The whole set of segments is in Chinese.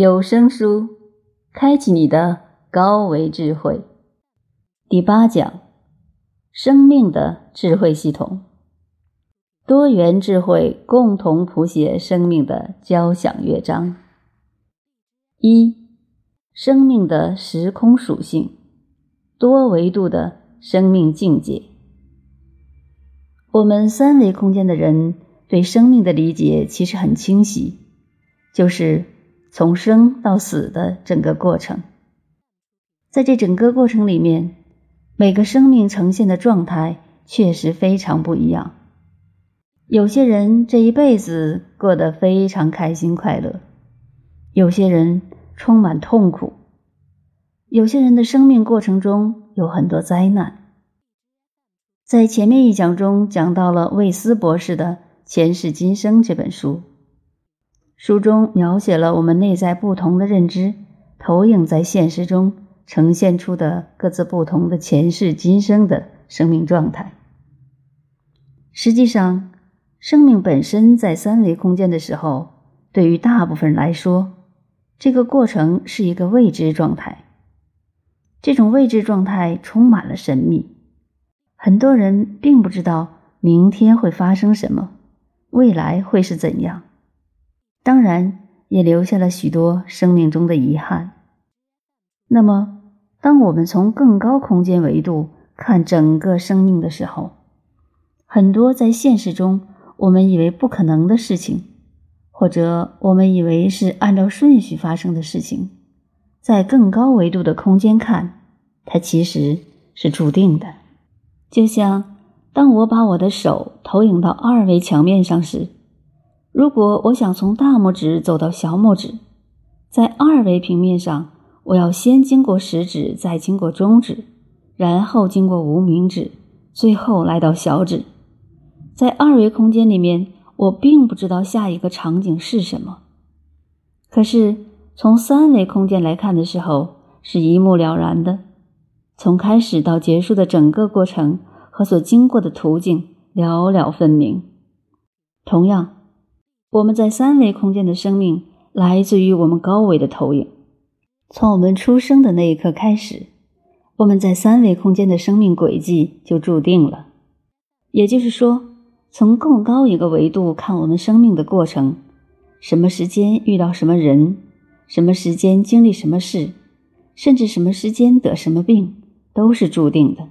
有声书，开启你的高维智慧。第八讲：生命的智慧系统，多元智慧共同谱写生命的交响乐章。一、生命的时空属性，多维度的生命境界。我们三维空间的人对生命的理解其实很清晰，就是。从生到死的整个过程，在这整个过程里面，每个生命呈现的状态确实非常不一样。有些人这一辈子过得非常开心快乐，有些人充满痛苦，有些人的生命过程中有很多灾难。在前面一讲中讲到了魏斯博士的《前世今生》这本书。书中描写了我们内在不同的认知投影在现实中呈现出的各自不同的前世今生的生命状态。实际上，生命本身在三维空间的时候，对于大部分人来说，这个过程是一个未知状态。这种未知状态充满了神秘，很多人并不知道明天会发生什么，未来会是怎样。当然，也留下了许多生命中的遗憾。那么，当我们从更高空间维度看整个生命的时候，很多在现实中我们以为不可能的事情，或者我们以为是按照顺序发生的事情，在更高维度的空间看，它其实是注定的。就像当我把我的手投影到二维墙面上时。如果我想从大拇指走到小拇指，在二维平面上，我要先经过食指，再经过中指，然后经过无名指，最后来到小指。在二维空间里面，我并不知道下一个场景是什么。可是从三维空间来看的时候，是一目了然的，从开始到结束的整个过程和所经过的途径了了分明。同样。我们在三维空间的生命来自于我们高维的投影。从我们出生的那一刻开始，我们在三维空间的生命轨迹就注定了。也就是说，从更高一个维度看我们生命的过程，什么时间遇到什么人，什么时间经历什么事，甚至什么时间得什么病，都是注定的。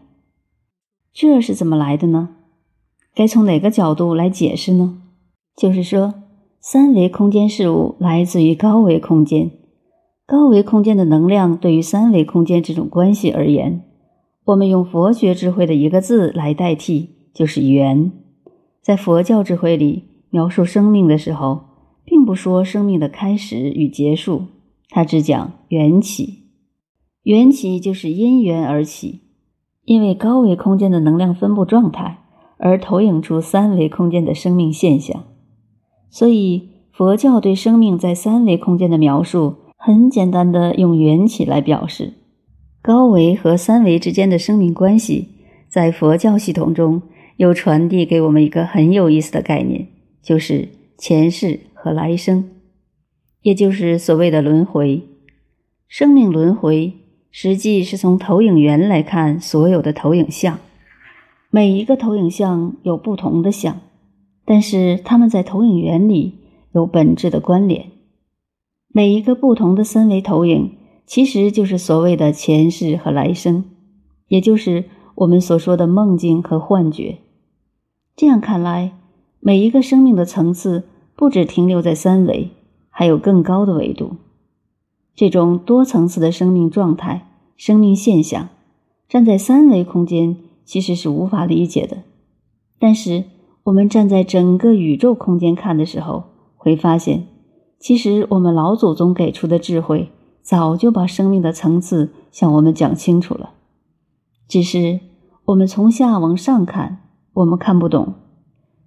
这是怎么来的呢？该从哪个角度来解释呢？就是说。三维空间事物来自于高维空间，高维空间的能量对于三维空间这种关系而言，我们用佛学智慧的一个字来代替，就是缘。在佛教智慧里描述生命的时候，并不说生命的开始与结束，它只讲缘起。缘起就是因缘而起，因为高维空间的能量分布状态而投影出三维空间的生命现象。所以，佛教对生命在三维空间的描述，很简单的用缘起来表示。高维和三维之间的生命关系，在佛教系统中又传递给我们一个很有意思的概念，就是前世和来生，也就是所谓的轮回。生命轮回，实际是从投影源来看所有的投影像，每一个投影像有不同的像。但是它们在投影原理有本质的关联。每一个不同的三维投影，其实就是所谓的前世和来生，也就是我们所说的梦境和幻觉。这样看来，每一个生命的层次不只停留在三维，还有更高的维度。这种多层次的生命状态、生命现象，站在三维空间其实是无法理解的。但是。我们站在整个宇宙空间看的时候，会发现，其实我们老祖宗给出的智慧，早就把生命的层次向我们讲清楚了。只是我们从下往上看，我们看不懂。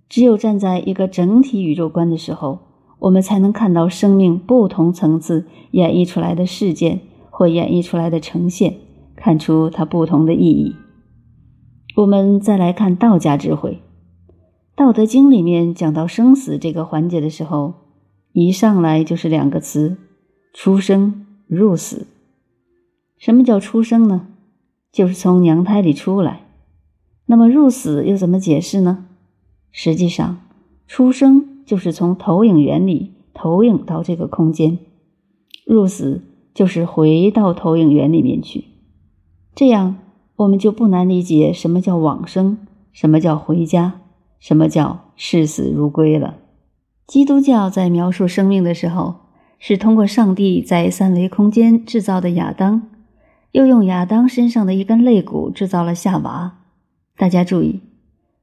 只有站在一个整体宇宙观的时候，我们才能看到生命不同层次演绎出来的事件或演绎出来的呈现，看出它不同的意义。我们再来看道家智慧。《道德经》里面讲到生死这个环节的时候，一上来就是两个词：出生入死。什么叫出生呢？就是从娘胎里出来。那么入死又怎么解释呢？实际上，出生就是从投影原理投影到这个空间，入死就是回到投影源里面去。这样，我们就不难理解什么叫往生，什么叫回家，什么叫视死如归了。基督教在描述生命的时候，是通过上帝在三维空间制造的亚当。又用亚当身上的一根肋骨制造了夏娃。大家注意，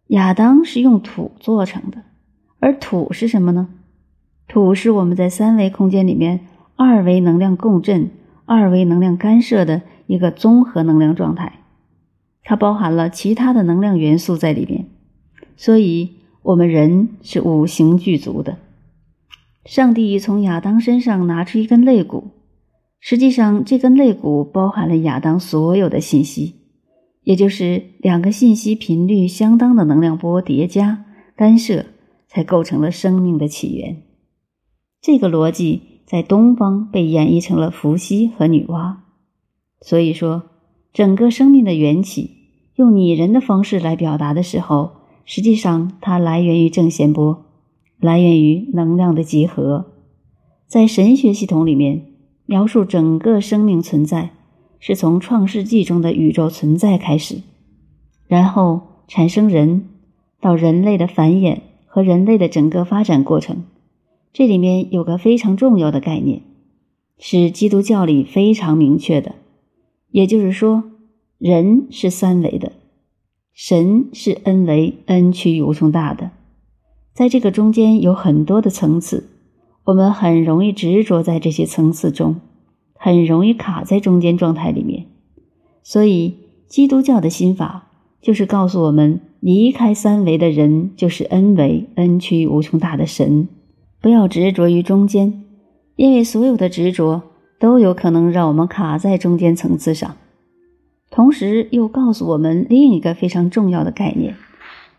亚当是用土做成的，而土是什么呢？土是我们在三维空间里面二维能量共振、二维能量干涉的一个综合能量状态，它包含了其他的能量元素在里面，所以我们人是五行具足的。上帝从亚当身上拿出一根肋骨。实际上，这根肋骨包含了亚当所有的信息，也就是两个信息频率相当的能量波叠加干涉，才构成了生命的起源。这个逻辑在东方被演绎成了伏羲和女娲。所以说，整个生命的缘起，用拟人的方式来表达的时候，实际上它来源于正弦波，来源于能量的集合。在神学系统里面。描述整个生命存在，是从创世纪中的宇宙存在开始，然后产生人，到人类的繁衍和人类的整个发展过程。这里面有个非常重要的概念，是基督教里非常明确的，也就是说，人是三维的，神是 n 维 n 趋于无穷大的，在这个中间有很多的层次。我们很容易执着在这些层次中，很容易卡在中间状态里面。所以，基督教的心法就是告诉我们：离开三维的人就是 n 维 n 趋于无穷大的神，不要执着于中间，因为所有的执着都有可能让我们卡在中间层次上。同时，又告诉我们另一个非常重要的概念：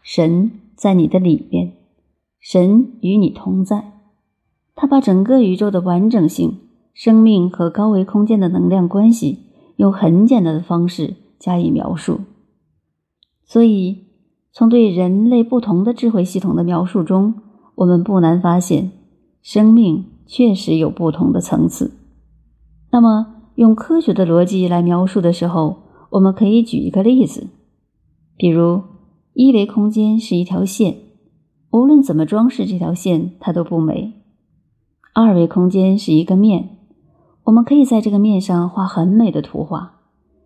神在你的里面，神与你同在。他把整个宇宙的完整性、生命和高维空间的能量关系，用很简单的方式加以描述。所以，从对人类不同的智慧系统的描述中，我们不难发现，生命确实有不同的层次。那么，用科学的逻辑来描述的时候，我们可以举一个例子，比如一维空间是一条线，无论怎么装饰这条线，它都不美。二维空间是一个面，我们可以在这个面上画很美的图画，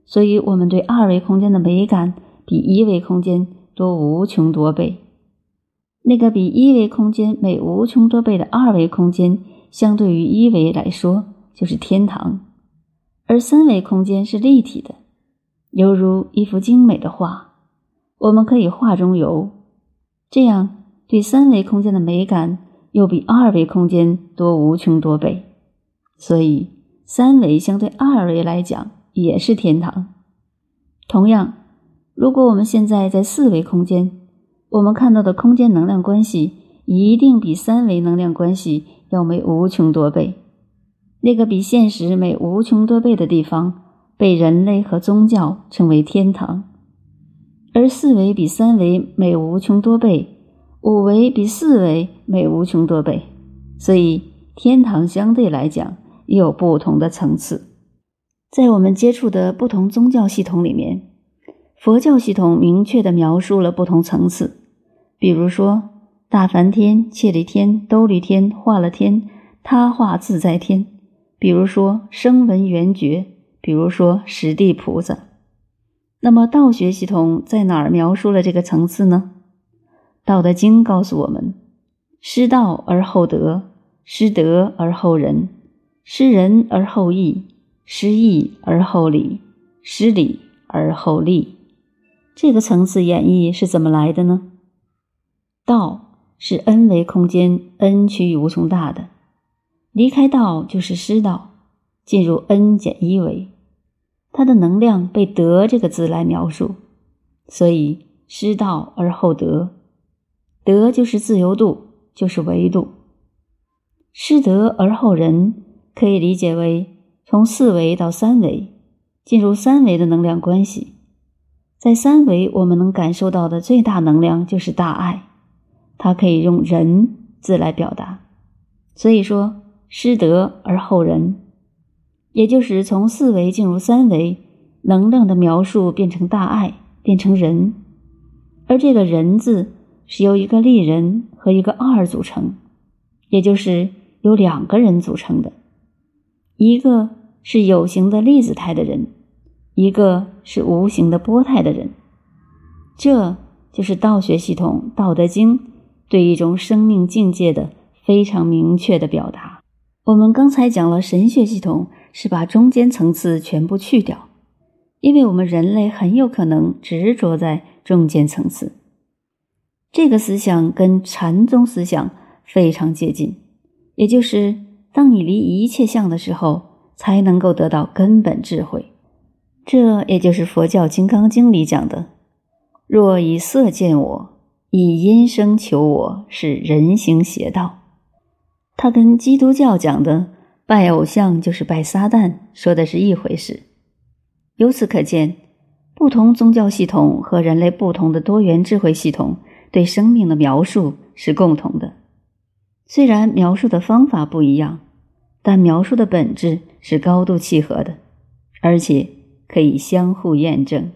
所以我们对二维空间的美感比一维空间多无穷多倍。那个比一维空间美无穷多倍的二维空间，相对于一维来说就是天堂，而三维空间是立体的，犹如一幅精美的画，我们可以画中游，这样对三维空间的美感。又比二维空间多无穷多倍，所以三维相对二维来讲也是天堂。同样，如果我们现在在四维空间，我们看到的空间能量关系一定比三维能量关系要美无穷多倍。那个比现实美无穷多倍的地方，被人类和宗教称为天堂，而四维比三维美无穷多倍。五维比四维美无穷多倍，所以天堂相对来讲也有不同的层次。在我们接触的不同宗教系统里面，佛教系统明确的描述了不同层次，比如说大梵天、切利天、兜率天、化了天、他化自在天；比如说声闻缘觉；比如说十地菩萨。那么道学系统在哪儿描述了这个层次呢？道德经告诉我们：失道而后德，失德而后仁，失仁而后义，失义而后礼，失礼而后利。这个层次演绎是怎么来的呢？道是 n 维空间 n 趋于无穷大的，离开道就是失道，进入 n 减一维，它的能量被德这个字来描述，所以失道而后德。德就是自由度，就是维度。失德而后仁，可以理解为从四维到三维，进入三维的能量关系。在三维，我们能感受到的最大能量就是大爱，它可以用“仁”字来表达。所以说，失德而后仁，也就是从四维进入三维，能量的描述变成大爱，变成人。而这个“人”字是由一个立人和一个二组成，也就是由两个人组成的，一个是有形的粒子态的人。一个是无形的波态的人，这就是道学系统《道德经》对一种生命境界的非常明确的表达。我们刚才讲了神学系统是把中间层次全部去掉，因为我们人类很有可能执着在中间层次。这个思想跟禅宗思想非常接近，也就是当你离一切相的时候，才能够得到根本智慧。这也就是佛教《金刚经》里讲的：“若以色见我，以音声求我，是人行邪道。”他跟基督教讲的拜偶像就是拜撒旦说的是一回事。由此可见，不同宗教系统和人类不同的多元智慧系统对生命的描述是共同的。虽然描述的方法不一样，但描述的本质是高度契合的，而且。可以相互验证。